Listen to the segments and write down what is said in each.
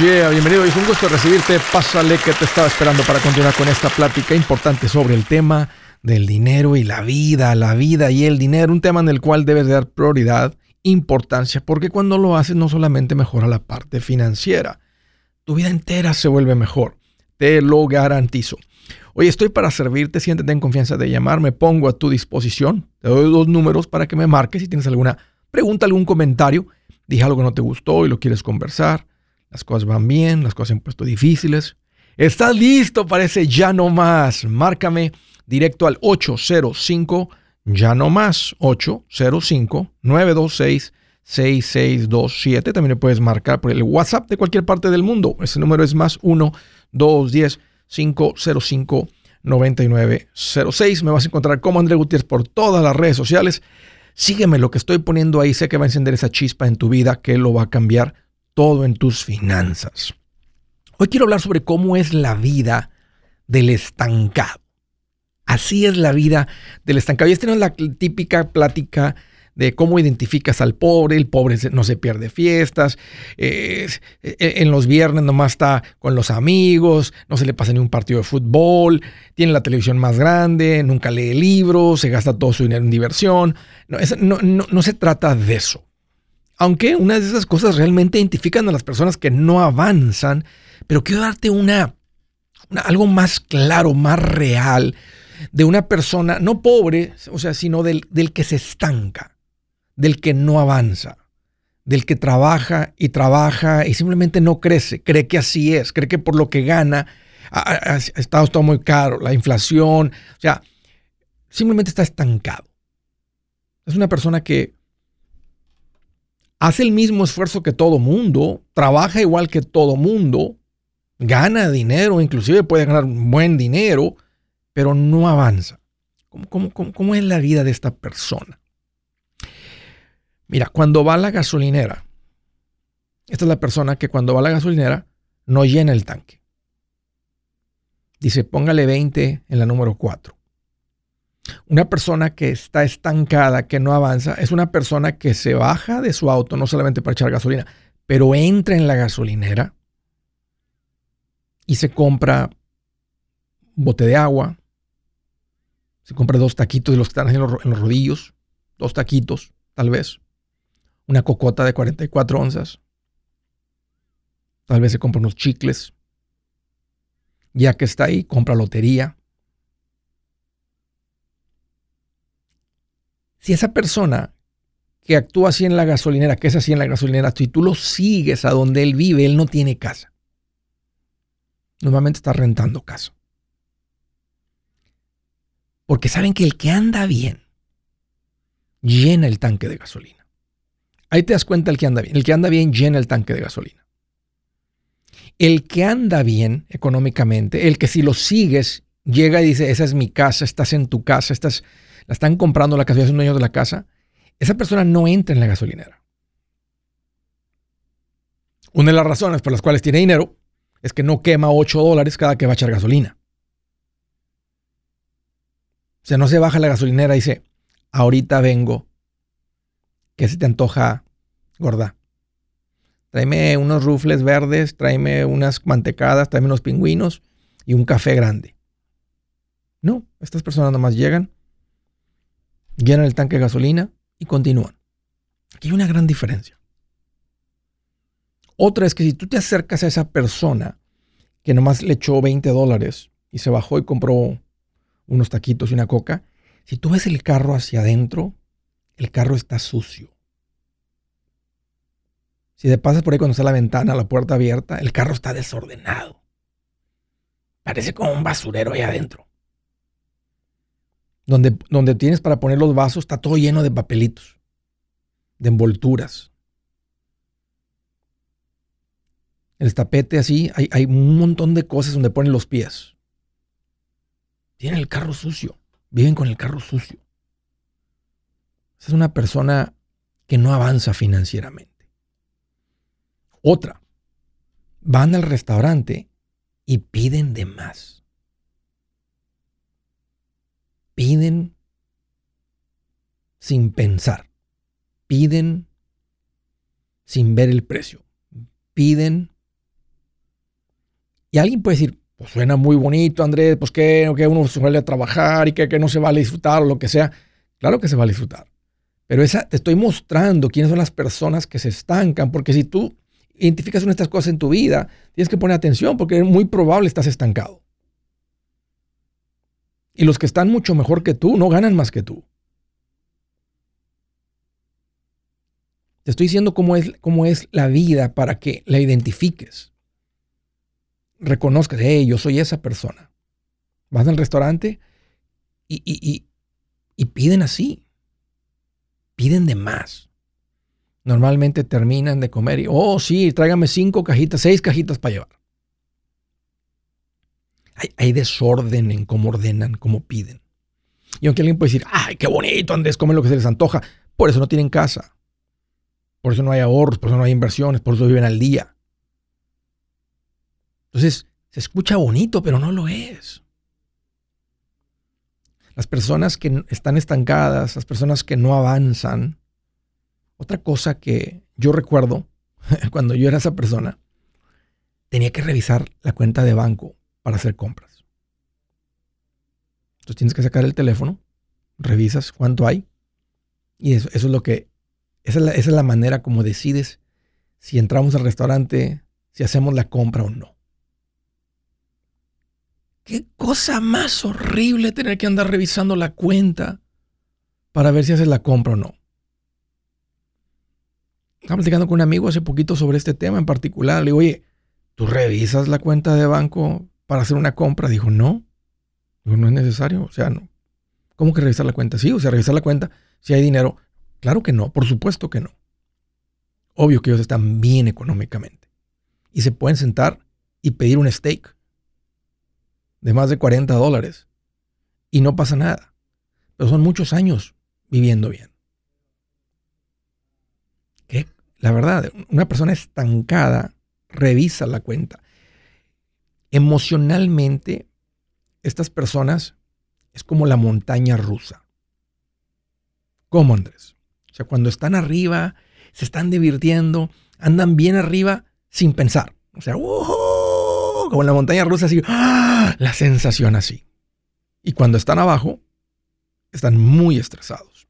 yeah, bienvenido. Es un gusto recibirte. Pásale que te estaba esperando para continuar con esta plática importante sobre el tema del dinero y la vida, la vida y el dinero. Un tema en el cual debes dar prioridad, importancia, porque cuando lo haces no solamente mejora la parte financiera, tu vida entera se vuelve mejor. Te lo garantizo. Hoy estoy para servirte, siéntete en confianza de llamar, me pongo a tu disposición. Te doy dos números para que me marques si tienes alguna pregunta, algún comentario. Dije algo que no te gustó y lo quieres conversar. Las cosas van bien, las cosas se han puesto difíciles. ¿Estás listo? Parece ya no más. Márcame directo al 805 ya no más 805 926 6627. También me puedes marcar por el WhatsApp de cualquier parte del mundo. Ese número es más 1 210 505 9906. Me vas a encontrar como André Gutiérrez por todas las redes sociales. Sígueme, lo que estoy poniendo ahí sé que va a encender esa chispa en tu vida que lo va a cambiar todo en tus finanzas. Hoy quiero hablar sobre cómo es la vida del estancado. Así es la vida del estancado. Ya tenemos la típica plática de cómo identificas al pobre. El pobre no se pierde fiestas. E, en los viernes nomás está con los amigos. No se le pasa ni un partido de fútbol. Tiene la televisión más grande. Nunca lee libros. Se gasta todo su dinero en diversión. No, no se trata de eso. Aunque una de esas cosas realmente identifican a las personas que no avanzan. Pero quiero darte una, algo más claro, más real de una persona, no pobre, o sea, sino del, del que se estanca, del que no avanza, del que trabaja y trabaja y simplemente no crece, cree que así es, cree que por lo que gana ha, estado todo muy caro, la inflación, o sea, simplemente está estancado. Es una persona que hace el mismo esfuerzo que todo mundo, trabaja igual que todo mundo, gana dinero, inclusive puede ganar buen dinero, pero no avanza. ¿Cómo, es la vida de esta persona? Mira, cuando va a la gasolinera, esta es la persona que cuando va a la gasolinera no llena el tanque. Dice, póngale 20 en la número 4. Una persona que está estancada, que no avanza, es una persona que se baja de su auto no solamente para echar gasolina, pero entra en la gasolinera y se compra un bote de agua, se compra dos taquitos de los que están en los, en los rodillos, dos taquitos, tal vez. Una cocota de 44 onzas. Tal vez se compra unos chicles. Ya que está ahí, compra lotería. Si esa persona que actúa así en la gasolinera, que es así en la gasolinera, si tú lo sigues a donde él vive, él no tiene casa. Normalmente está rentando casa. Porque saben que el que anda bien llena el tanque de gasolina. Ahí te das cuenta el que anda bien. El que anda bien llena el tanque de gasolina. El que anda bien económicamente, el que si lo sigues, llega y dice, esa es mi casa, estás en tu casa, estás, la están comprando la casa, ya es un dueño de la casa, esa persona no entra en la gasolinera. Una de las razones por las cuales tiene dinero es que no quema 8 dólares cada que va a echar gasolina. O sea, no se baja la gasolinera y dice, ahorita vengo. ¿Qué se te antoja, gorda? Tráeme unos rufles verdes, tráeme unas mantecadas, tráeme unos pingüinos y un café grande. No, estas personas nomás llegan, llenan el tanque de gasolina y continúan. Aquí hay una gran diferencia. Otra es que si tú te acercas a esa persona que nomás le echó 20 dólares y se bajó y compró unos taquitos y una coca, si tú ves el carro hacia adentro, el carro está sucio. Si te pasas por ahí cuando está la ventana, la puerta abierta, el carro está desordenado. Parece como un basurero ahí adentro. Donde, donde tienes para poner los vasos está todo lleno de papelitos, de envolturas. El tapete así, hay, hay un montón de cosas donde ponen los pies. Tienen el carro sucio. Viven con el carro sucio. Esa es una persona que no avanza financieramente. Otra. Van al restaurante y piden de más. Piden sin pensar. Piden sin ver el precio. Piden Y alguien puede decir, pues suena muy bonito, Andrés, pues que, que uno suele trabajar y que, que no se vale disfrutar o lo que sea. Claro que se vale disfrutar. Pero esa, te estoy mostrando quiénes son las personas que se estancan, porque si tú identificas una de estas cosas en tu vida, tienes que poner atención porque es muy probable estás estancado. Y los que están mucho mejor que tú no ganan más que tú. Te estoy diciendo cómo es, cómo es la vida para que la identifiques. Reconozcas, hey, yo soy esa persona. Vas al restaurante y, y, y piden así. Piden de más. Normalmente terminan de comer y, oh, sí, tráigame cinco cajitas, seis cajitas para llevar. Hay, desorden en cómo ordenan, cómo piden. Y aunque alguien puede decir, ay, qué bonito, Andrés, comen lo que se les antoja, por eso no tienen casa. Por eso no hay ahorros, por eso no hay inversiones, por eso viven al día. Entonces, se escucha bonito, pero no lo es. Las personas que están estancadas, las personas que no avanzan. Otra cosa que yo recuerdo cuando yo era esa persona, tenía que revisar la cuenta de banco para hacer compras. Entonces tienes que sacar el teléfono, revisas cuánto hay y eso, es lo que esa es, la, manera como decides si entramos al restaurante, si hacemos la compra o no. Qué cosa más horrible tener que andar revisando la cuenta para ver si haces la compra o no. Estaba platicando con un amigo hace poquito sobre este tema en particular. Le digo, oye, ¿tú revisas la cuenta de banco para hacer una compra? Dijo, no. Digo, no es necesario. O sea, no. ¿Cómo que revisar la cuenta? Sí, o sea, revisar la cuenta si hay dinero. Claro que no, por supuesto que no. Obvio que ellos están bien económicamente. Y se pueden sentar y pedir un steak de más de 40 dólares. Y no pasa nada. Pero son muchos años viviendo bien. La verdad, una persona estancada revisa la cuenta. Emocionalmente, estas personas es como la montaña rusa. ¿Cómo, Andrés? O sea, cuando están arriba, se están divirtiendo, andan bien arriba sin pensar. O sea, como en la montaña rusa, así, ¡ah! la sensación así. Y cuando están abajo, están muy estresados.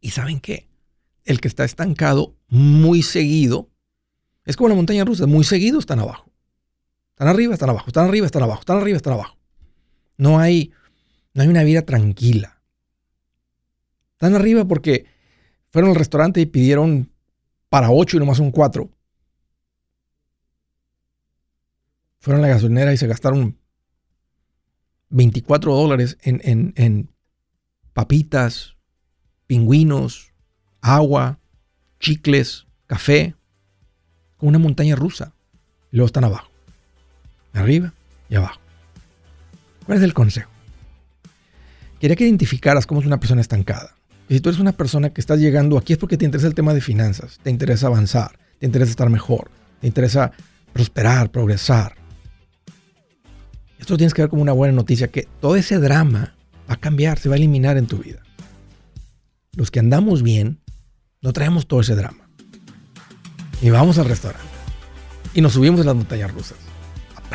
¿Y saben qué? El que está estancado muy seguido, es como la montaña rusa, muy seguido están abajo. Están arriba, están abajo, están arriba, están abajo, están arriba, están abajo. No hay, no hay una vida tranquila. Están arriba porque fueron al restaurante y pidieron para ocho y nomás un cuatro. Fueron a la gasolinera y se gastaron 24 dólares en, en papitas, pingüinos, agua, chicles, café, con una montaña rusa. Y luego están abajo, arriba y abajo. ¿Cuál es el consejo? Quería que identificaras cómo es una persona estancada. Y si tú eres una persona que estás llegando aquí es porque te interesa el tema de finanzas, te interesa avanzar, te interesa estar mejor, te interesa prosperar, progresar. Esto tienes que ver como una buena noticia, que todo ese drama va a cambiar, se va a eliminar en tu vida. Los que andamos bien, no traemos todo ese drama. Y vamos al restaurante. Y nos subimos en las montañas rusas.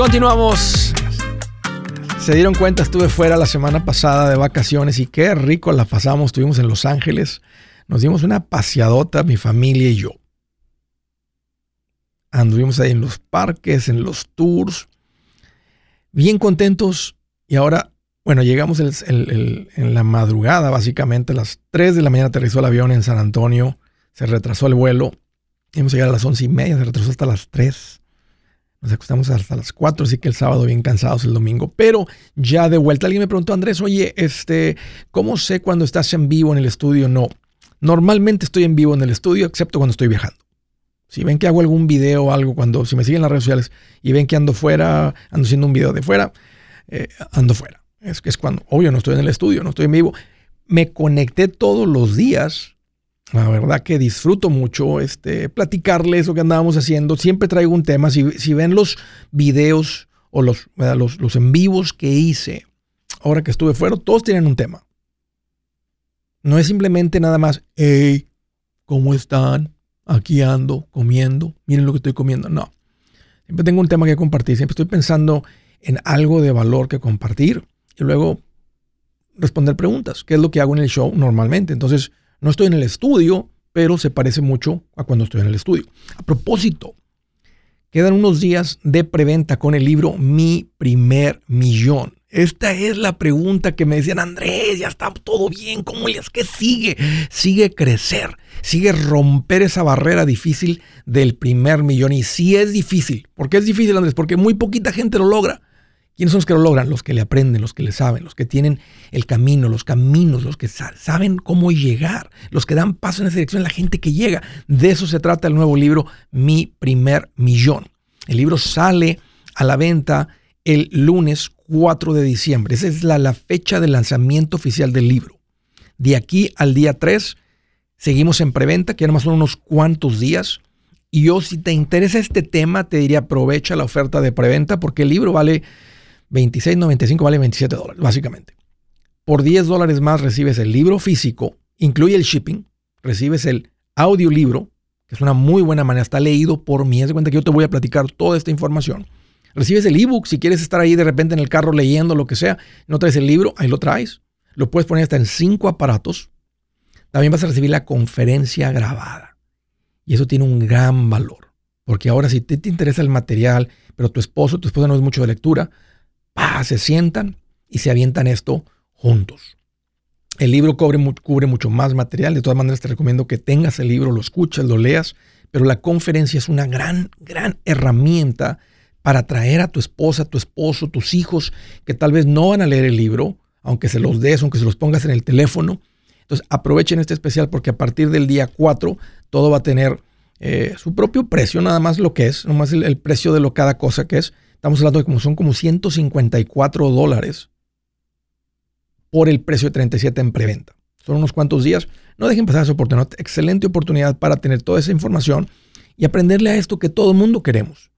Continuamos. Se dieron cuenta, estuve fuera la semana pasada de vacaciones y qué rico la pasamos. Estuvimos en Los Ángeles. Nos dimos una paseadota, mi familia y yo. Anduvimos ahí en los parques, en los tours. Bien contentos. Y ahora, bueno, llegamos en la madrugada, básicamente. A las 3 de la mañana aterrizó el avión en San Antonio. Se retrasó el vuelo. Hemos llegado a las once y media, se retrasó hasta las 3. Nos acostamos hasta las 4, así que el sábado bien cansados el domingo. Pero ya de vuelta, alguien me preguntó, Andrés, oye, este, ¿cómo sé cuando estás en vivo en el estudio? No. Normalmente estoy en vivo en el estudio, excepto cuando estoy viajando. Si ven que hago algún video o algo, cuando, si me siguen en las redes sociales y ven que ando fuera, ando haciendo un video de fuera, eh, ando fuera. Es que es cuando, obvio, no estoy en el estudio, no estoy en vivo. Me conecté todos los días la verdad que disfruto mucho este, platicarles lo que andábamos haciendo. Siempre traigo un tema. Si, ven los videos o los, los, los, en vivos que hice ahora que estuve fuera, todos tienen un tema. No es simplemente nada más, hey, ¿cómo están? Aquí ando, comiendo. Miren lo que estoy comiendo. No. Siempre tengo un tema que compartir. Siempre estoy pensando en algo de valor que compartir y luego responder preguntas, que es lo que hago en el show normalmente. Entonces, no estoy en el estudio, pero se parece mucho a cuando estoy en el estudio. A propósito, quedan unos días de preventa con el libro Mi primer millón. Esta es la pregunta que me decían, Andrés, ya está todo bien, ¿cómo es que sigue? Sigue crecer, sigue romper esa barrera difícil del primer millón. Y sí es difícil. ¿Por qué es difícil, Andrés? Porque muy poquita gente lo logra. ¿Quiénes son los que lo logran? Los que le aprenden, los que le saben, los que tienen el camino, los caminos, los que saben cómo llegar, los que dan paso en esa dirección, la gente que llega. De eso se trata el nuevo libro, Mi primer millón. El libro sale a la venta el lunes 4 de diciembre. Esa es la, fecha de lanzamiento oficial del libro. De aquí al día 3 seguimos en preventa, que más son unos cuantos días. Y yo, si te interesa este tema, te diría aprovecha la oferta de preventa porque el libro vale 26.95 vale 27 dólares, básicamente. Por 10 dólares más recibes el libro físico, incluye el shipping, recibes el audiolibro, que es una muy buena manera, está leído por mí. Haz de cuenta que yo te voy a platicar toda esta información. Recibes el ebook, si quieres estar ahí de repente en el carro leyendo lo que sea, no traes el libro, ahí lo traes. Lo puedes poner hasta en cinco aparatos. También vas a recibir la conferencia grabada. Y eso tiene un gran valor. Porque ahora si te, te interesa el material, pero tu esposo, tu esposa no es mucho de lectura, se sientan y se avientan esto juntos. El libro cubre, cubre mucho más material. De todas maneras, te recomiendo que tengas el libro, lo escuches, lo leas. Pero la conferencia es una gran, gran herramienta para traer a tu esposa, tu esposo, tus hijos, que tal vez no van a leer el libro, aunque se los des, aunque se los pongas en el teléfono. Entonces, aprovechen este especial porque a partir del día 4 todo va a tener eh, su propio precio, nada más lo que es, nomás el, el precio de lo cada cosa que es. Estamos hablando de como son como 154 dólares por el precio de 37 en preventa. Son unos cuantos días. No dejen pasar esa oportunidad. Excelente oportunidad para tener toda esa información y aprenderle a esto que todo el mundo queremos.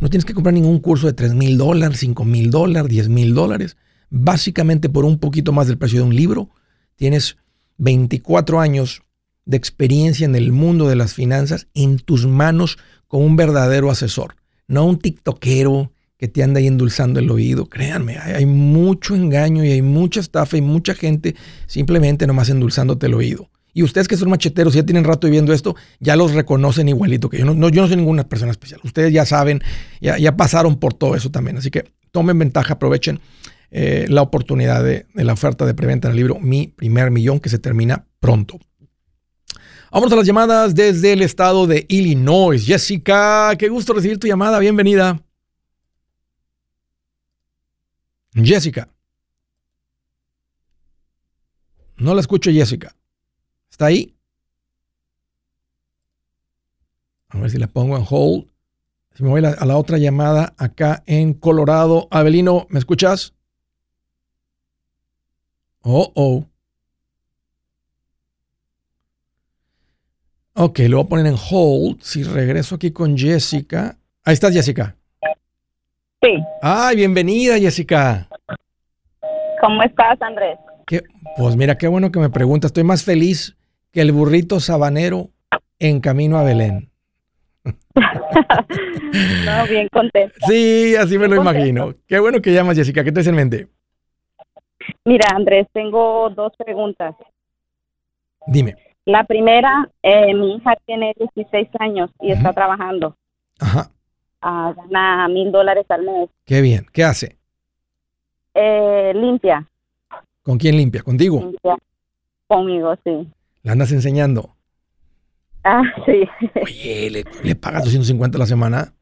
No tienes que comprar ningún curso de 3 mil dólares, 5 mil dólares, 10 mil dólares. Básicamente por un poquito más del precio de un libro, tienes 24 años de experiencia en el mundo de las finanzas en tus manos con un verdadero asesor, no un tiktokero que te anda ahí endulzando el oído. Créanme, hay, mucho engaño y hay mucha estafa y mucha gente simplemente nomás endulzándote el oído. Y ustedes que son macheteros y ya tienen rato viviendo esto, ya los reconocen igualito que yo. No, yo no soy ninguna persona especial. Ustedes ya saben, ya, ya pasaron por todo eso también. Así que tomen ventaja, aprovechen eh, la oportunidad de, la oferta de preventa en el libro Mi Primer Millón que se termina pronto. Vamos a las llamadas desde el estado de Illinois. Jessica, qué gusto recibir tu llamada. Bienvenida. Jessica. No la escucho, Jessica. ¿Está ahí? A ver si la pongo en hold. Si me voy a la, otra llamada acá en Colorado. Abelino, ¿me escuchas? Oh, oh. Ok, lo voy a poner en hold. Si regreso aquí con Jessica. Ahí estás, Jessica. Sí. Ay, bienvenida, Jessica. ¿Cómo estás, Andrés? Pues mira, qué bueno que me preguntas. Estoy más feliz que el burrito sabanero en camino a Belén. no, bien contento. Sí, así me lo imagino. Qué bueno que llamas, Jessica. ¿Qué te hace en mente? Mira, Andrés, tengo dos preguntas. Dime. La primera, eh, mi hija tiene 16 años y está trabajando. Ajá gana mil dólares al mes. Qué bien. ¿Qué hace? Eh, limpia. ¿Con quién limpia? ¿Contigo? Limpia. Conmigo, sí. ¿La andas enseñando? Ah, sí. Oye, ¿le, le pagas 250 a la semana?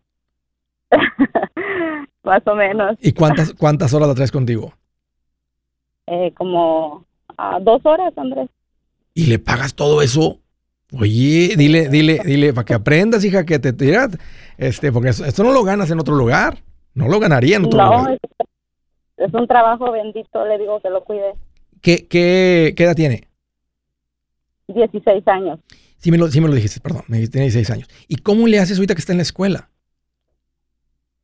Más o menos. ¿Y cuántas, cuántas horas la traes contigo? Eh, como a dos horas, Andrés. ¿Y le pagas todo eso? Oye, dile, dile, dile, para que aprendas, hija, que te tiras, este, porque esto no lo ganas en otro lugar, no lo ganaría en otro lugar. No, es, un trabajo bendito, le digo que lo cuide. ¿Qué, qué, qué edad tiene? 16 años. Sí me, lo, sí me lo dijiste, perdón, me tiene 16 años. ¿Y cómo le haces ahorita que está en la escuela?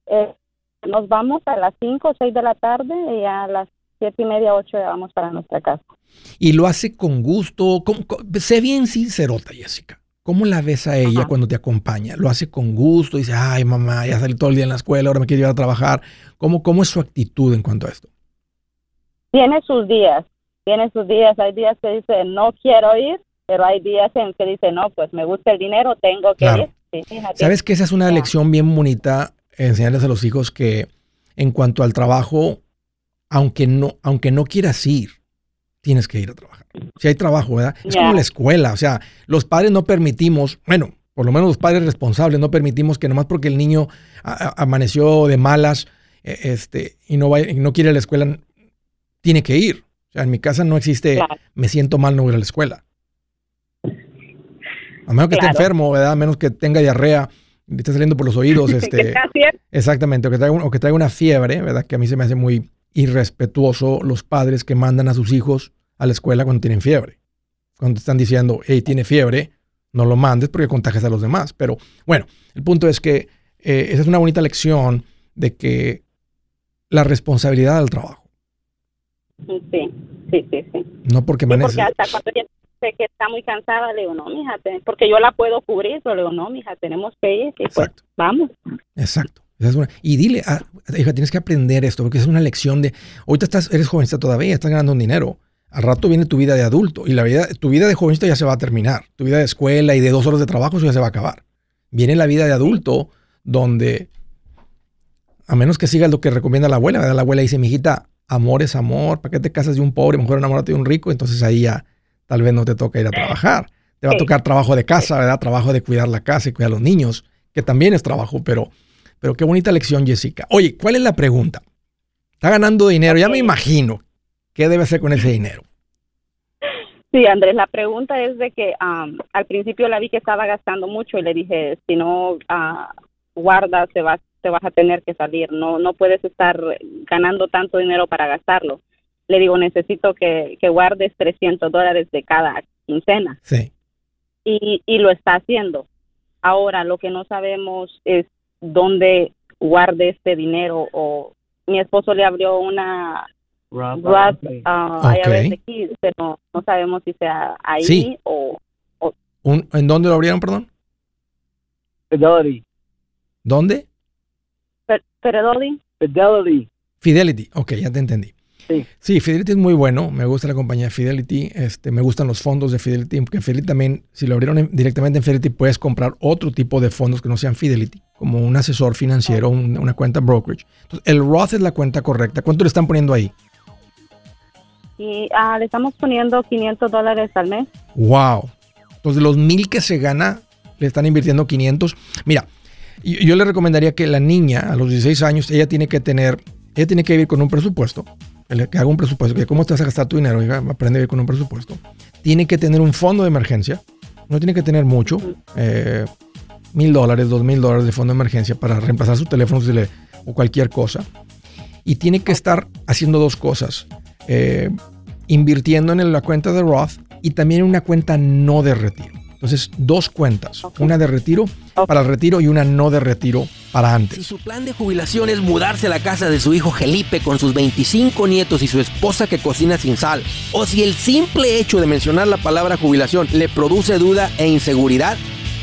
Eh, nos vamos a las 5 o 6 de la tarde y a las siete y media, ocho ya vamos para nuestra casa. Y lo hace con gusto. sé bien sincerota, Jessica. ¿Cómo la ves a ella cuando te acompaña? ¿Lo hace con gusto? Dice, ay, mamá, ya salí todo el día en la escuela, ahora me quiero ir a trabajar. ¿Cómo, ¿Cómo es su actitud en cuanto a esto? Tiene sus días, tiene sus días. Hay días que dice, no quiero ir, pero hay días en que dice, no, pues me gusta el dinero, tengo que ir. ¿Sabes que esa es una lección bien bonita, enseñarles a los hijos que en cuanto al trabajo, aunque no, aunque no quieras ir, tienes que ir a trabajar. Si hay trabajo, ¿verdad? Es como la escuela, o sea, los padres no permitimos, bueno, por lo menos los padres responsables no permitimos que nomás porque el niño amaneció de malas e, este, y no, va, no quiere ir a la escuela, tiene que ir. O sea, en mi casa no existe, me siento mal no ir a la escuela. A menos que esté enfermo, ¿verdad? A menos que tenga diarrea, esté saliendo por los oídos. Este, exactamente, o que, traiga, o que traiga una fiebre, ¿verdad? Que a mí se me hace muy, irrespetuoso los padres que mandan a sus hijos a la escuela cuando tienen fiebre. Cuando te están diciendo, hey, tiene fiebre, no lo mandes porque contagias a los demás. Pero bueno, el punto es que eh, esa es una bonita lección de que la responsabilidad del trabajo. Sí, sí, sí, sí. No porque sí, Porque hasta cuando que está muy cansada, le digo, no, mija, porque yo la puedo cubrir, pero le digo, no, mija, tenemos que ir, y pues vamos. Exacto y dile, a, hija, tienes que aprender esto, porque es una lección de, ahorita estás, eres jovencita todavía, estás ganando un dinero. Al rato viene tu vida de adulto y la vida, tu vida de jovencita ya se va a terminar. Tu vida de escuela y de dos horas de trabajo eso ya se va a acabar. Viene la vida de adulto donde, a menos que sigas lo que recomienda la abuela, la abuela dice, mijita, amor es amor, ¿para qué te casas de un pobre? Mejor enamórate de un rico, entonces ahí ya tal vez no te toca ir a trabajar. Te va a tocar trabajo de casa, ¿verdad? Trabajo de cuidar la casa y cuidar a los niños, que también es trabajo, pero pero qué bonita lección, Jessica. Oye, ¿cuál es la pregunta? Está ganando dinero, ya me imagino. ¿Qué debe hacer con ese dinero? Sí, Andrés, la pregunta es de que al principio la vi que estaba gastando mucho y le dije, si no uh, guardas, te vas, te vas a tener que salir. No, no puedes estar ganando tanto dinero para gastarlo. Le digo, necesito que, que guardes 300 dólares de cada quincena. Sí. Y, y lo está haciendo. Ahora, lo que no sabemos es dónde guarde este dinero o mi esposo le abrió una Roth, uh, pero no sabemos si sea ahí o, ¿En dónde lo abrieron, perdón? Fidelity. ¿Dónde? Fidelity. Fidelity. Fidelity, ok, ya te entendí. Sí. sí, Fidelity es muy bueno, me gusta la compañía Fidelity, este, me gustan los fondos de Fidelity, porque Fidelity también, si lo abrieron directamente en Fidelity, puedes comprar otro tipo de fondos que no sean Fidelity, como un asesor financiero, una cuenta brokerage. Entonces, el Roth es la cuenta correcta. ¿Cuánto le están poniendo ahí? Y ah, le estamos poniendo 500 dólares al mes. Wow. Entonces, de los mil que se gana, le están invirtiendo 500. Mira, yo, le recomendaría que la niña, a los 16 años, ella tiene que tener, ella tiene que vivir con un presupuesto que haga un presupuesto, que cómo te vas a gastar tu dinero, aprende a vivir con un presupuesto. Tiene que tener un fondo de emergencia, no tiene que tener mucho, eh, mil dólares, dos mil dólares de fondo de emergencia para reemplazar su teléfono o cualquier cosa. Y tiene que estar haciendo dos cosas, eh, invirtiendo en la cuenta de Roth y también en una cuenta no de retiro. Entonces, dos cuentas, una de retiro para el retiro y una no de retiro para antes. Si su plan de jubilación es mudarse a la casa de su hijo Felipe con sus 25 nietos y su esposa que cocina sin sal, o si el simple hecho de mencionar la palabra jubilación le produce duda e inseguridad,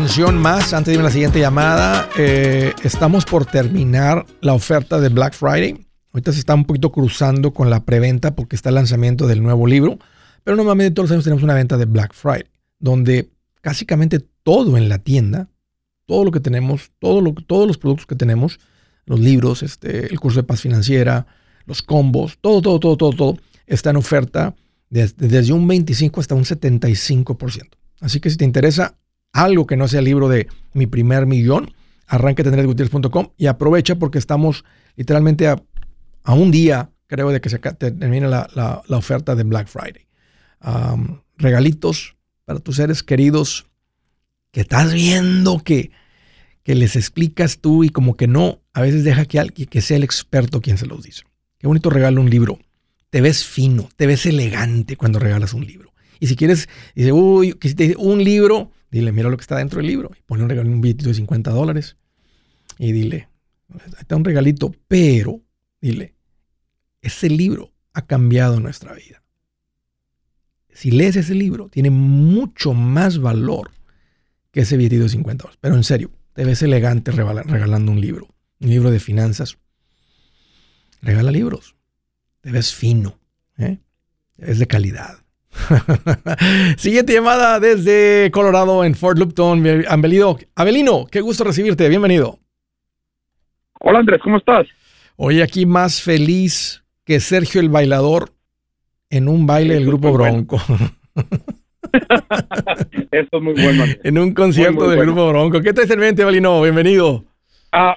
Mención más antes de ir a la siguiente llamada. Eh, estamos por terminar la oferta de Black Friday. Ahorita se está un poquito cruzando con la preventa porque está el lanzamiento del nuevo libro. Pero normalmente todos los años tenemos una venta de Black Friday, donde básicamente todo en la tienda, todo lo que tenemos, todos los productos que tenemos, los libros, este, el curso de paz financiera, los combos, todo, todo, todo, todo, todo, está en oferta desde un 25 hasta un 75%. Así que si te interesa, algo que no sea el libro de mi primer millón, arranque a y aprovecha porque estamos literalmente a, un día, creo, de que se termine la, oferta de Black Friday. regalitos para tus seres queridos que estás viendo que, que les explicas tú y como que no, a veces deja que, alguien, que sea el experto quien se los dice. Qué bonito regalo un libro. Te ves fino, te ves elegante cuando regalas un libro. Y si quieres, dice, uy, que si te dice un libro, Dile, mira lo que está dentro del libro. Y ponle un regalo, un billetito de 50 dólares. Y dile, está un regalito, pero dile, ese libro ha cambiado nuestra vida. Si lees ese libro, tiene mucho más valor que ese billetito de 50 dólares. Pero en serio, te ves elegante regalando un libro, un libro de finanzas. Regala libros. Te ves fino. ¿eh? Es de calidad. Siguiente llamada desde Colorado en Fort Lupton. Abelino, Abelino, qué gusto recibirte. Bienvenido. Hola Andrés, ¿cómo estás? Hoy aquí más feliz que Sergio el bailador en un baile del grupo Bronco. Eso es muy bueno. En un concierto del grupo Bronco. ¿Qué tal en mente, Abelino? Bienvenido. Ah,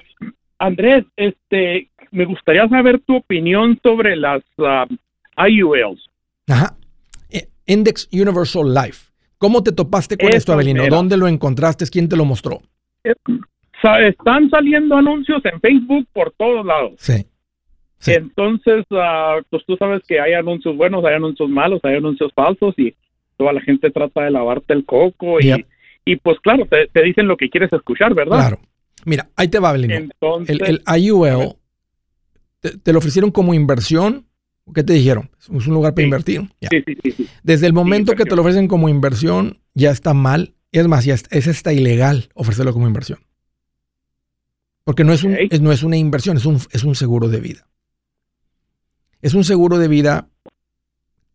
Andrés, este, me gustaría saber tu opinión sobre las uh, IULs. Ajá. Index Universal Life. ¿Cómo te topaste con esto, Abelino? ¿Dónde lo encontraste? ¿Quién te lo mostró? Eh, están saliendo anuncios en Facebook por todos lados. Sí. Entonces, ah, pues tú sabes que hay anuncios buenos, hay anuncios malos, hay anuncios falsos y toda la gente trata de lavarte el coco y, y pues claro, te, dicen lo que quieres escuchar, ¿verdad? Claro. Mira, ahí te va, Abelino. el, el IUL, te, lo ofrecieron como inversión ¿Qué te dijeron? Es un lugar para invertir. Sí, sí, sí, Desde el momento que te lo ofrecen como inversión, ya está mal. Es más, ya es hasta ilegal ofrecerlo como inversión. Porque no es, un, no es una inversión, es un, es un seguro de vida. Es un seguro de vida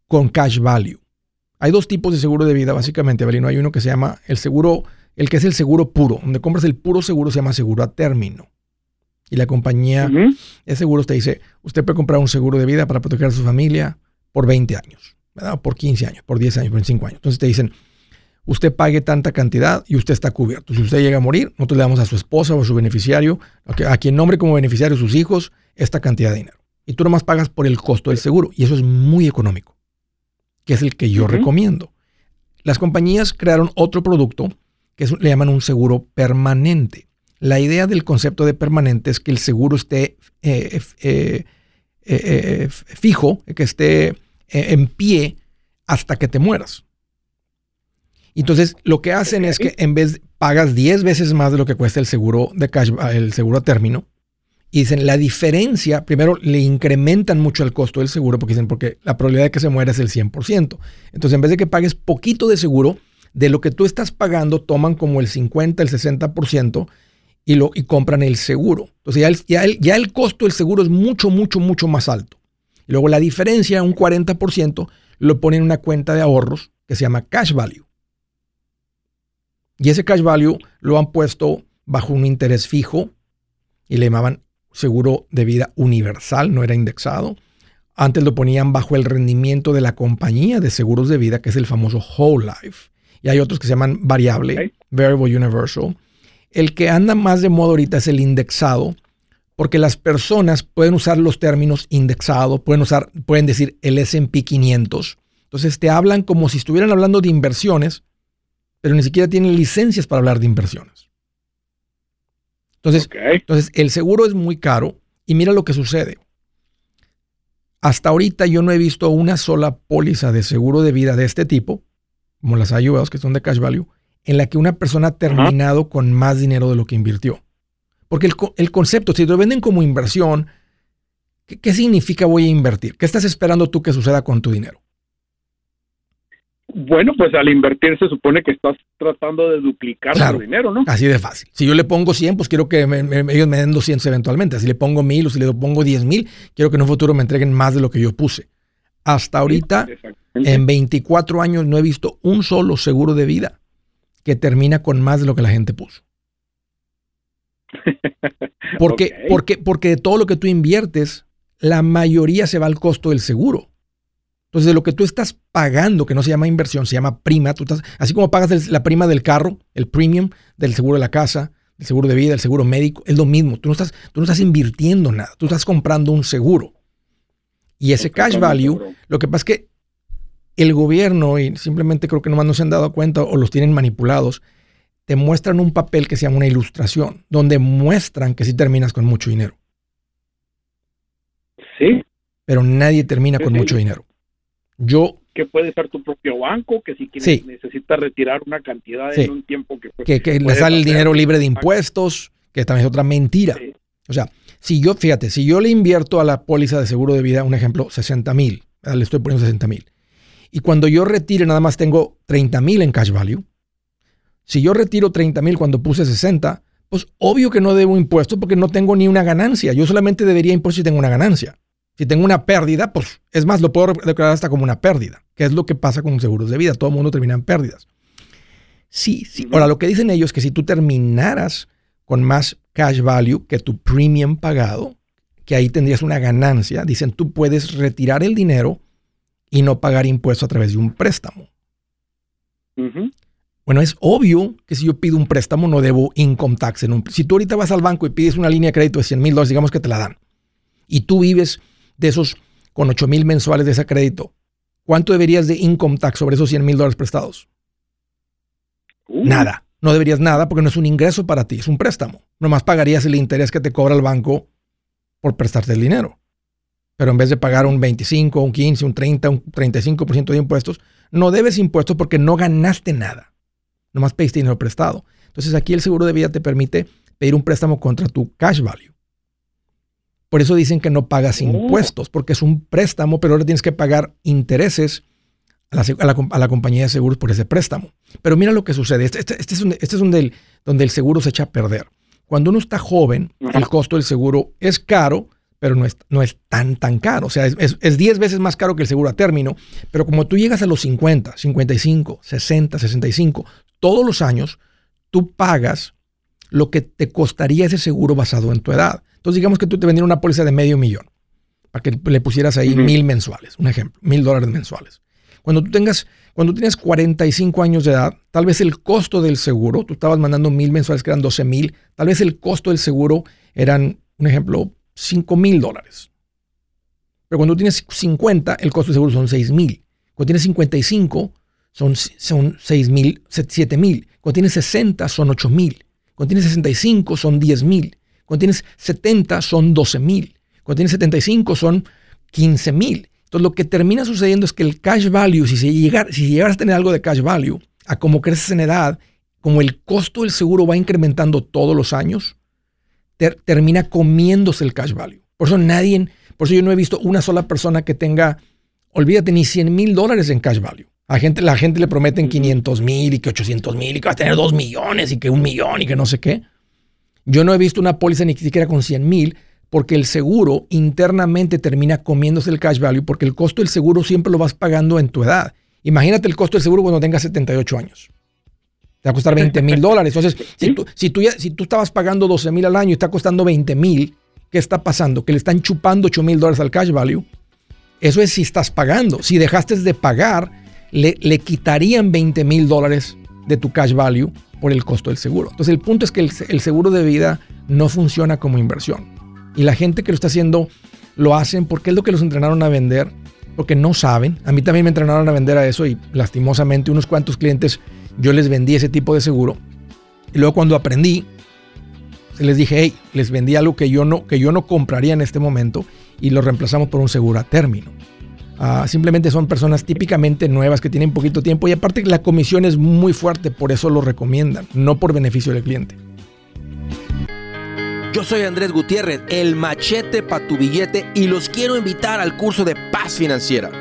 con cash value. Hay dos tipos de seguro de vida, básicamente, Belino. Hay uno que se llama el seguro el que es el seguro puro. Donde compras el puro seguro se llama seguro a término. Y la compañía de seguros te dice, usted puede comprar un seguro de vida para proteger a su familia por 20 años, ¿verdad? por 15 años, por 10 años, por 25 años. Entonces te dicen, usted pague tanta cantidad y usted está cubierto. Si usted llega a morir, nosotros le damos a su esposa o a su beneficiario, a quien nombre como beneficiario sus hijos, esta cantidad de dinero. Y tú nomás pagas por el costo del seguro. Y eso es muy económico, que es el que yo recomiendo. Las compañías crearon otro producto que le llaman un seguro permanente. La idea del concepto de permanente es que el seguro esté eh, eh, eh, fijo, que esté en pie hasta que te mueras. Entonces, lo que hacen es que en vez pagas 10 veces más de lo que cuesta el seguro de cash, el seguro a término, y dicen la diferencia, primero le incrementan mucho el costo del seguro porque dicen porque la probabilidad de que se muera es el 100%. Entonces, en vez de que pagues poquito de seguro, de lo que tú estás pagando, toman como el 50, el 60% y, lo, y compran el seguro. Entonces, ya el, ya, el, ya el costo del seguro es mucho, mucho, mucho más alto. Y luego la diferencia, un 40%, lo ponen en una cuenta de ahorros que se llama cash value. Y ese cash value lo han puesto bajo un interés fijo y le llamaban seguro de vida universal, no era indexado. Antes lo ponían bajo el rendimiento de la compañía de seguros de vida, que es el famoso Whole Life. Y hay otros que se llaman variable, Variable Universal. El que anda más de moda ahorita es el indexado, porque las personas pueden usar los términos indexado, pueden usar, pueden decir el S&P 500. Entonces te hablan como si estuvieran hablando de inversiones, pero ni siquiera tienen licencias para hablar de inversiones. Entonces, entonces, el seguro es muy caro y mira lo que sucede. Hasta ahorita yo no he visto una sola póliza de seguro de vida de este tipo, como las IULs que son de cash value, en la que una persona ha terminado con más dinero de lo que invirtió. Porque el, concepto, si te lo venden como inversión, ¿qué significa voy a invertir? ¿Qué estás esperando tú que suceda con tu dinero? Bueno, pues al invertir se supone que estás tratando de duplicar tu dinero, ¿no? Así de fácil. Si yo le pongo 100, pues quiero que ellos me den 200 eventualmente. Si le pongo 1000 o si le pongo 10 mil, quiero que en un futuro me entreguen más de lo que yo puse. Hasta ahorita, en 24 años, no he visto un solo seguro de vida que termina con más de lo que la gente puso. Porque, porque, porque de todo lo que tú inviertes, la mayoría se va al costo del seguro. Entonces, de lo que tú estás pagando, que no se llama inversión, se llama prima, tú estás, así como pagas la prima del carro, el premium, del seguro de la casa, del seguro de vida, el seguro médico, es lo mismo. Tú no estás, tú no estás invirtiendo nada, tú estás comprando un seguro. Y ese cash value, lo que pasa es que el gobierno, y simplemente creo que nomás no se han dado cuenta o los tienen manipulados, te muestran un papel que se llama una ilustración, donde muestran que sí terminas con mucho dinero. Sí. Pero nadie termina con mucho dinero. Yo que puede ser tu propio banco, que si quieres, necesitas retirar una cantidad en un tiempo que... Pues, que, le sale el dinero libre de impuestos, que también es otra mentira. O sea, si yo, fíjate, si yo le invierto a la póliza de seguro de vida, un ejemplo, 60 mil, le estoy poniendo 60 mil, y cuando yo retire nada más tengo 30 mil en cash value, si yo retiro 30 mil cuando puse 60, pues obvio que no debo impuestos porque no tengo ni una ganancia. Yo solamente debería impuestos si tengo una ganancia. Si tengo una pérdida, pues es más, lo puedo declarar hasta como una pérdida, que es lo que pasa con seguros de vida. Todo el mundo termina en pérdidas. Sí, sí. Ahora, lo que dicen ellos es que si tú terminaras con más cash value que tu premium pagado, que ahí tendrías una ganancia, dicen tú puedes retirar el dinero y no pagar impuestos a través de un préstamo. Bueno, es obvio que si yo pido un préstamo no debo income tax. En un, si tú ahorita vas al banco y pides una línea de crédito de 100 mil dólares, digamos que te la dan, y tú vives de esos con 8 mil mensuales de ese crédito, ¿cuánto deberías de income tax sobre esos 100 mil dólares prestados? Uh. Nada. No deberías nada porque no es un ingreso para ti, es un préstamo. Nomás pagarías el interés que te cobra el banco por prestarte el dinero. Pero en vez de pagar un 25, un 15, un 30, un 35% de impuestos, no debes impuestos porque no ganaste nada. Nomás pediste dinero prestado. Entonces aquí el seguro de vida te permite pedir un préstamo contra tu cash value. Por eso dicen que no pagas oh. impuestos, porque es un préstamo, pero ahora tienes que pagar intereses a la, compañía de seguros por ese préstamo. Pero mira lo que sucede. Este, este, este es, este donde, el, donde el seguro se echa a perder. Cuando uno está joven, el costo del seguro es caro, pero no es, no es tan, tan caro. O sea, es 10 veces más caro que el seguro a término. Pero como tú llegas a los 50, 55, 60, 65, todos los años, tú pagas lo que te costaría ese seguro basado en tu edad. Entonces, digamos que tú te vendieras una póliza de medio millón para que le pusieras ahí mil mensuales, un ejemplo, mil dólares mensuales. Cuando tú tengas, cuando tienes 45 años de edad, tal vez el costo del seguro, tú estabas mandando mil mensuales que eran 12 mil, tal vez el costo del seguro eran, un ejemplo, 5 mil dólares. Pero cuando tienes 50, el costo del seguro son 6 mil. Cuando tienes 55, son, son 6 mil, 7 mil. Cuando tienes 60, son 8 mil. Cuando tienes 65, son 10 mil. Cuando tienes 70, son 12 mil. Cuando tienes 75, son 15 mil. Entonces, lo que termina sucediendo es que el cash value, si, se si llegaras a tener algo de cash value, a como creces en edad, como el costo del seguro va incrementando todos los años, termina comiéndose el cash value. Por eso nadie, por eso yo no he visto una sola persona que tenga, olvídate, ni 100 mil dólares en cash value. A gente, la gente le prometen 500 mil y que 800 mil y que va a tener 2 millones y que un millón y que no sé qué. Yo no he visto una póliza ni siquiera con 100 mil porque el seguro internamente termina comiéndose el cash value porque el costo del seguro siempre lo vas pagando en tu edad. Imagínate el costo del seguro cuando tengas 78 años. Te va a costar 20 mil dólares. Entonces, si tú, si, tú si tú estabas pagando 12 mil al año y está costando 20 mil, ¿qué está pasando? Que le están chupando 8 mil dólares al cash value. Eso es si estás pagando. Si dejaste de pagar, le, le quitarían 20 mil dólares de tu cash value por el costo del seguro. Entonces, el punto es que el seguro de vida no funciona como inversión. Y la gente que lo está haciendo lo hacen porque es lo que los entrenaron a vender, porque no saben. A mí también me entrenaron a vender a eso y lastimosamente unos cuantos clientes yo les vendí ese tipo de seguro. Y luego cuando aprendí, les dije, hey, les vendí algo que yo no, que yo no compraría en este momento y lo reemplazamos por un seguro a término. Ah, simplemente son personas típicamente nuevas que tienen poquito tiempo y aparte la comisión es muy fuerte, por eso lo recomiendan, no por beneficio del cliente. Yo soy Andrés Gutiérrez, el machete para tu billete y los quiero invitar al curso de paz financiera.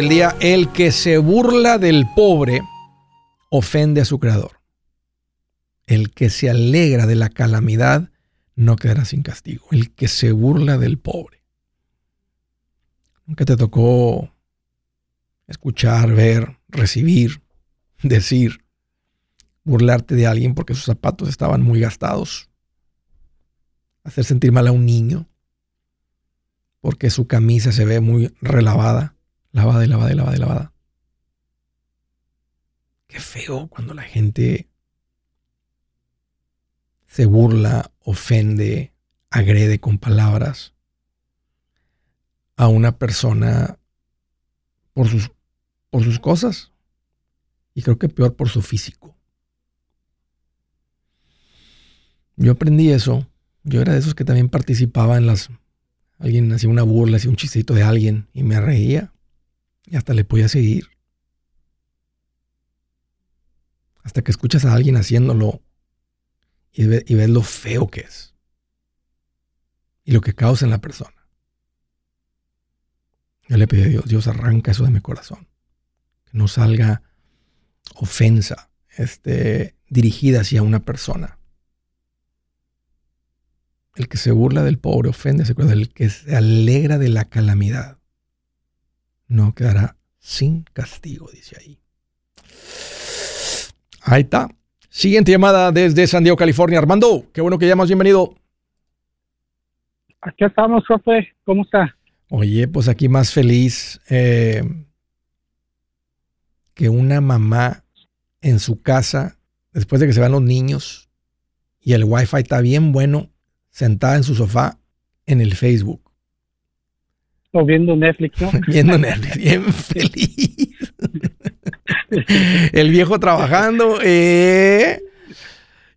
Del día, el que se burla del pobre ofende a su creador. El que se alegra de la calamidad no quedará sin castigo. El que se burla del pobre. Nunca te tocó escuchar, ver, recibir, decir, burlarte de alguien porque sus zapatos estaban muy gastados, hacer sentir mal a un niño porque su camisa se ve muy relavada, lavada y lavada y lavada y lavada. Qué feo cuando la gente se burla, ofende, agrede con palabras a una persona por sus, por sus cosas. Y creo que peor por su físico. Yo aprendí eso. Yo era de esos que también participaba en las... Alguien hacía una burla, hacía un chistito de alguien y me reía. Y hasta le podía seguir. Hasta que escuchas a alguien haciéndolo y, y ves lo feo que es. Y lo que causa en la persona. Yo le pido a Dios, Dios arranca eso de mi corazón. Que no salga ofensa este, dirigida hacia una persona. El que se burla del pobre ofende, se el que se alegra de la calamidad no quedará sin castigo, dice ahí. Ahí está. Siguiente llamada desde San Diego, California. Armando, qué bueno que llamas, bienvenido. aquí estamos, profe. ¿Cómo está? Oye, pues aquí más feliz eh, que una mamá en su casa, después de que se van los niños y el wifi está bien bueno, sentada en su sofá en el Facebook. O viendo Netflix, ¿no? viendo Netflix, bien feliz. el viejo trabajando, eh,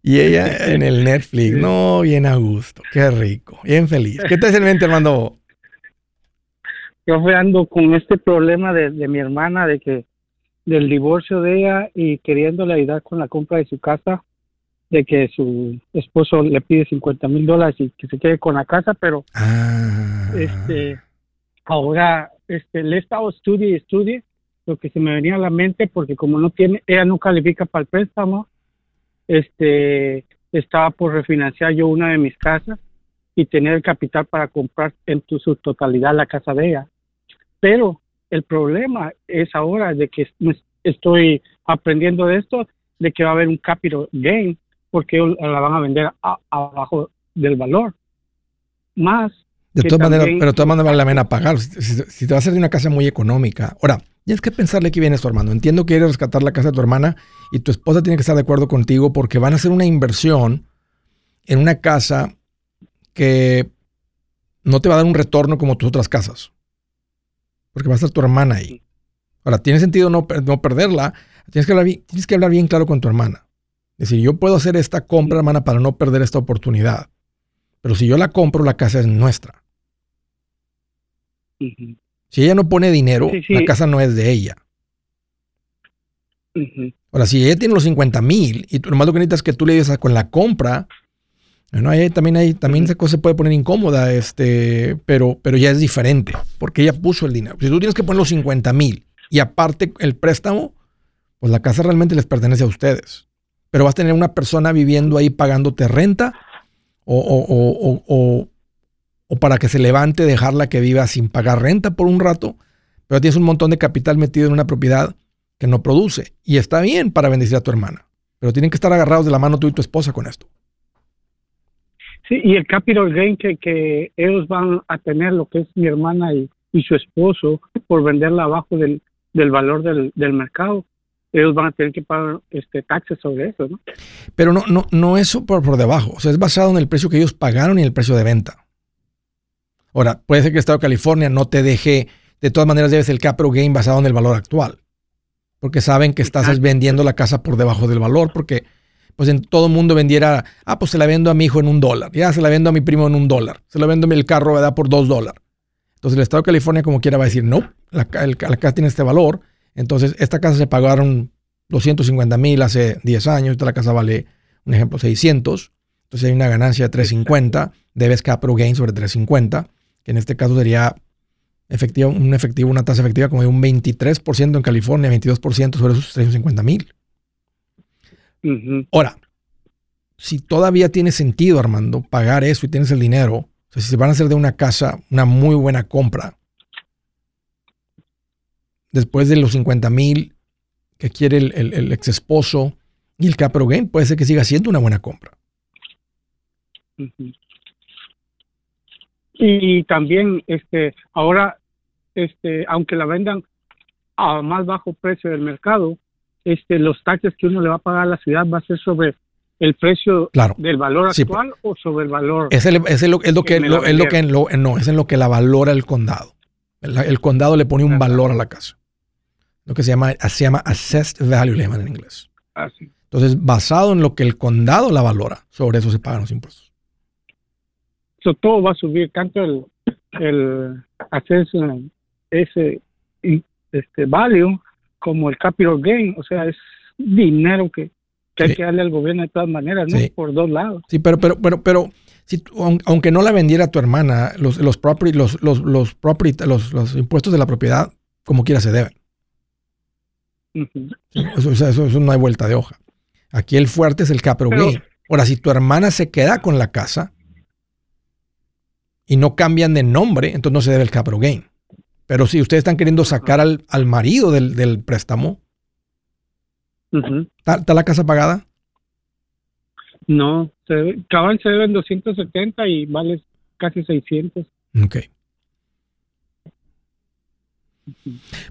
y ella en el Netflix, no, bien a gusto, qué rico, bien feliz. ¿Qué te hace en mente, Armando? Yo ando con este problema de, mi hermana, de que del divorcio de ella y queriéndole ayudar con la compra de su casa, de que su esposo le pide 50 mil dólares y que se quede con la casa, pero ah. este ahora este le he estado estudie y estudie lo que se me venía a la mente porque como no tiene, ella no califica para el préstamo, este, estaba por refinanciar yo una de mis casas y tener el capital para comprar en su totalidad la casa de ella. Pero el problema es ahora de que estoy aprendiendo de esto, de que va a haber un capital gain, porque la van a vender abajo del valor. Más. De todas maneras, pero de todas maneras vale la pena pagar. Si, si, te va a hacer de una casa muy económica. Ahora, Tienes que pensarle que viene tu hermano. Entiendo que quieres rescatar la casa de tu hermana y tu esposa tiene que estar de acuerdo contigo porque van a hacer una inversión en una casa que no te va a dar un retorno como tus otras casas. Porque va a estar tu hermana ahí. Ahora, tiene sentido no, no perderla. Tienes que, hablar bien, tienes que hablar bien claro con tu hermana. Es decir, yo puedo hacer esta compra, hermana, para no perder esta oportunidad. Pero si yo la compro, la casa es nuestra. Si ella no pone dinero, la casa no es de ella. Ahora, si ella tiene los 50 mil y tú nomás lo que necesitas es que tú le digas con la compra, bueno, ahí también, hay, también esa cosa se puede poner incómoda, este, pero, pero ya es diferente, porque ella puso el dinero. Si tú tienes que poner los 50 mil y aparte el préstamo, pues la casa realmente les pertenece a ustedes. Pero vas a tener una persona viviendo ahí pagándote renta o, o, o, o para que se levante, dejarla que viva sin pagar renta por un rato, pero tienes un montón de capital metido en una propiedad que no produce. Y está bien para bendecir a tu hermana, pero tienen que estar agarrados de la mano tú y tu esposa con esto. Sí, y el capital gain que, que ellos van a tener, lo que es mi hermana y, su esposo, por venderla abajo del, valor del, mercado, ellos van a tener que pagar este taxes sobre eso, ¿no? Pero no, no, no eso por, por debajo, o sea, es basado en el precio que ellos pagaron y el precio de venta. Ahora, puede ser que el Estado de California no te deje, de todas maneras debes el capital gain basado en el valor actual, porque saben que estás vendiendo la casa por debajo del valor, porque pues en todo mundo vendiera, ah, pues se la vendo a mi hijo en un dólar, ya se la vendo a mi primo en un dólar, se la vendo el carro, ¿verdad? Por dos dólares. Entonces el Estado de California como quiera va a decir, no, la, casa tiene este valor, entonces esta casa se pagaron 250 mil hace 10 años, esta la casa vale, un ejemplo, 600, entonces hay una ganancia de 350, debes capital gain sobre 350, que en este caso sería efectivo, un efectivo, una tasa efectiva como de un 23% en California, 22% sobre esos 350 mil. Ahora, si todavía tiene sentido, Armando, pagar eso y tienes el dinero, o sea, si se van a hacer de una casa una muy buena compra, después de los 50 mil que quiere el, ex esposo y el capital gain, puede ser que siga siendo una buena compra. Y también, este, ahora, este, aunque la vendan a más bajo precio del mercado, este, los taxes que uno le va a pagar a la ciudad va a ser sobre el precio del valor actual o sobre el valor. Es, lo, es lo que, es lo que no, es en lo que la valora el condado. El, condado le pone un valor a la casa. Lo que se llama, se llama assessed value, le llaman en inglés. Ah, Entonces, basado en lo que el condado la valora, sobre eso se pagan los impuestos todo va a subir, tanto el, el acceso ese este value como el capital gain, o sea, es dinero que, hay que darle al gobierno de todas maneras, ¿no? Por dos lados. Sí, pero, pero, pero, pero si, aunque no la vendiera tu hermana, los, los property, los, los, los, property, los, los impuestos de la propiedad, como quiera se deben. eso, eso, no hay vuelta de hoja. Aquí el fuerte es el capital gain. Ahora, si tu hermana se queda con la casa, y no cambian de nombre, entonces no se debe el capital gain. Pero si ustedes están queriendo sacar al, al marido del, del préstamo, ¿está, la casa pagada? No, se, cabal se deben 270 y vale casi 600. Ok.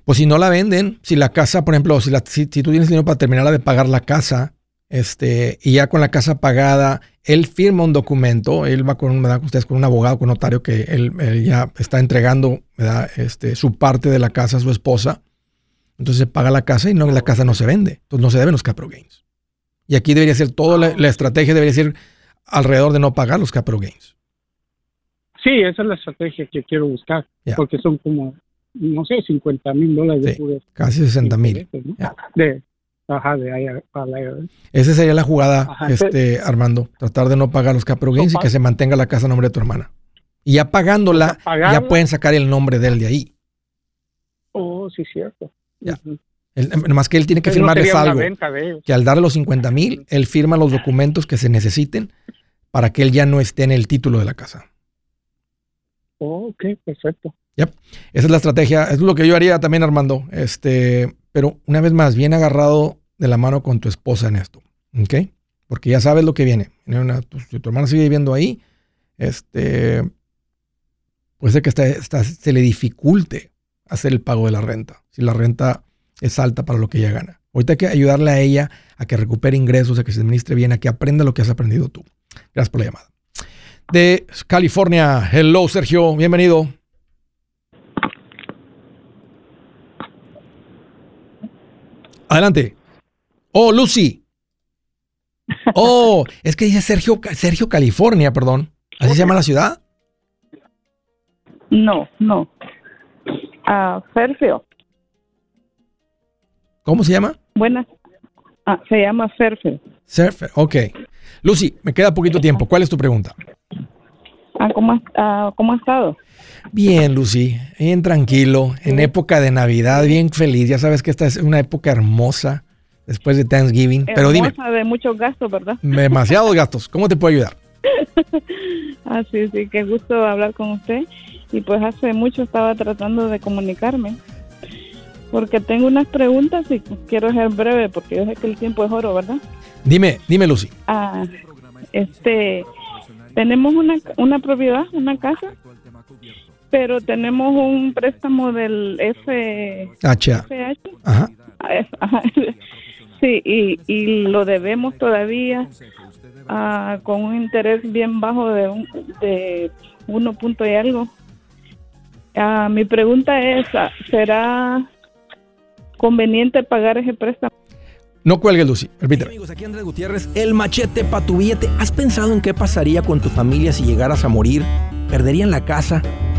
Pues si no la venden, si la casa, por ejemplo, si, la, si, tú tienes dinero para terminar de pagar la casa, este, y ya con la casa pagada, él firma un documento, él va con, ustedes con un abogado, con un notario que él, ya está entregando Este, su parte de la casa a su esposa. Entonces se paga la casa y no, la casa no se vende. Entonces no se deben los capital gains. Y aquí debería ser toda la, estrategia, debería ser alrededor de no pagar los capital gains. Sí, esa es la estrategia que quiero buscar, porque son como no sé, 50 mil dólares de Casi 60 mil. De, ajá, de ahí para Esa sería la jugada, este, Armando. Tratar de no pagar los capital gains y que se mantenga la casa a nombre de tu hermana. Y ya pagándola, ya pueden sacar el nombre de él de ahí. Oh, sí, cierto. Ya. más que él tiene que firmar es algo. Que al darle los 50 mil, él firma los documentos que se necesiten para que él ya no esté en el título de la casa. Oh, ok, perfecto. Esa es la estrategia. Es lo que yo haría también, Armando. Este, pero una vez más, bien agarrado de la mano con tu esposa en esto. ¿Ok? Porque ya sabes lo que viene. Pues, si tu hermana sigue viviendo ahí, este, puede ser que se le dificulte hacer el pago de la renta. Si la renta es alta para lo que ella gana. Ahorita hay que ayudarle a ella a que recupere ingresos, a que se administre bien, a que aprenda lo que has aprendido tú. Gracias por la llamada. De California, hello Sergio, bienvenido. Adelante. Oh, Lucy. Oh, es que dice Sergio, Sergio, California, perdón. ¿Así se llama la ciudad? No, no. Ah, Sergio. ¿Cómo se llama? Buenas. Ah, se llama Sergio. Sergio, ok. Lucy, me queda poquito tiempo. ¿Cuál es tu pregunta? Ah, ¿cómo, ah, ¿Cómo ha estado? Bien, Lucy, bien tranquilo, en época de Navidad, bien feliz. Ya sabes que esta es una época hermosa después de Thanksgiving. Pero dime. de muchos gastos, ¿verdad? Demasiados gastos. ¿Cómo te puedo ayudar? ah, sí, sí, qué gusto hablar con usted. Y pues hace mucho estaba tratando de comunicarme. Porque tengo unas preguntas y quiero ser breve porque yo sé que el tiempo es oro, ¿verdad? Dime, dime, Lucy. Ah, este, tenemos una, una propiedad, una casa pero tenemos un préstamo del FH. Ajá. Sí, y, y lo debemos todavía uh, con un interés bien bajo de, un, de uno punto y algo. Uh, mi pregunta es, ¿será conveniente pagar ese préstamo? No cuelgue, Lucy. Repíteme. amigos, aquí Andrés Gutiérrez, el machete para tu billete. ¿Has pensado en qué pasaría con tu familia si llegaras a morir? ¿Perderían la casa?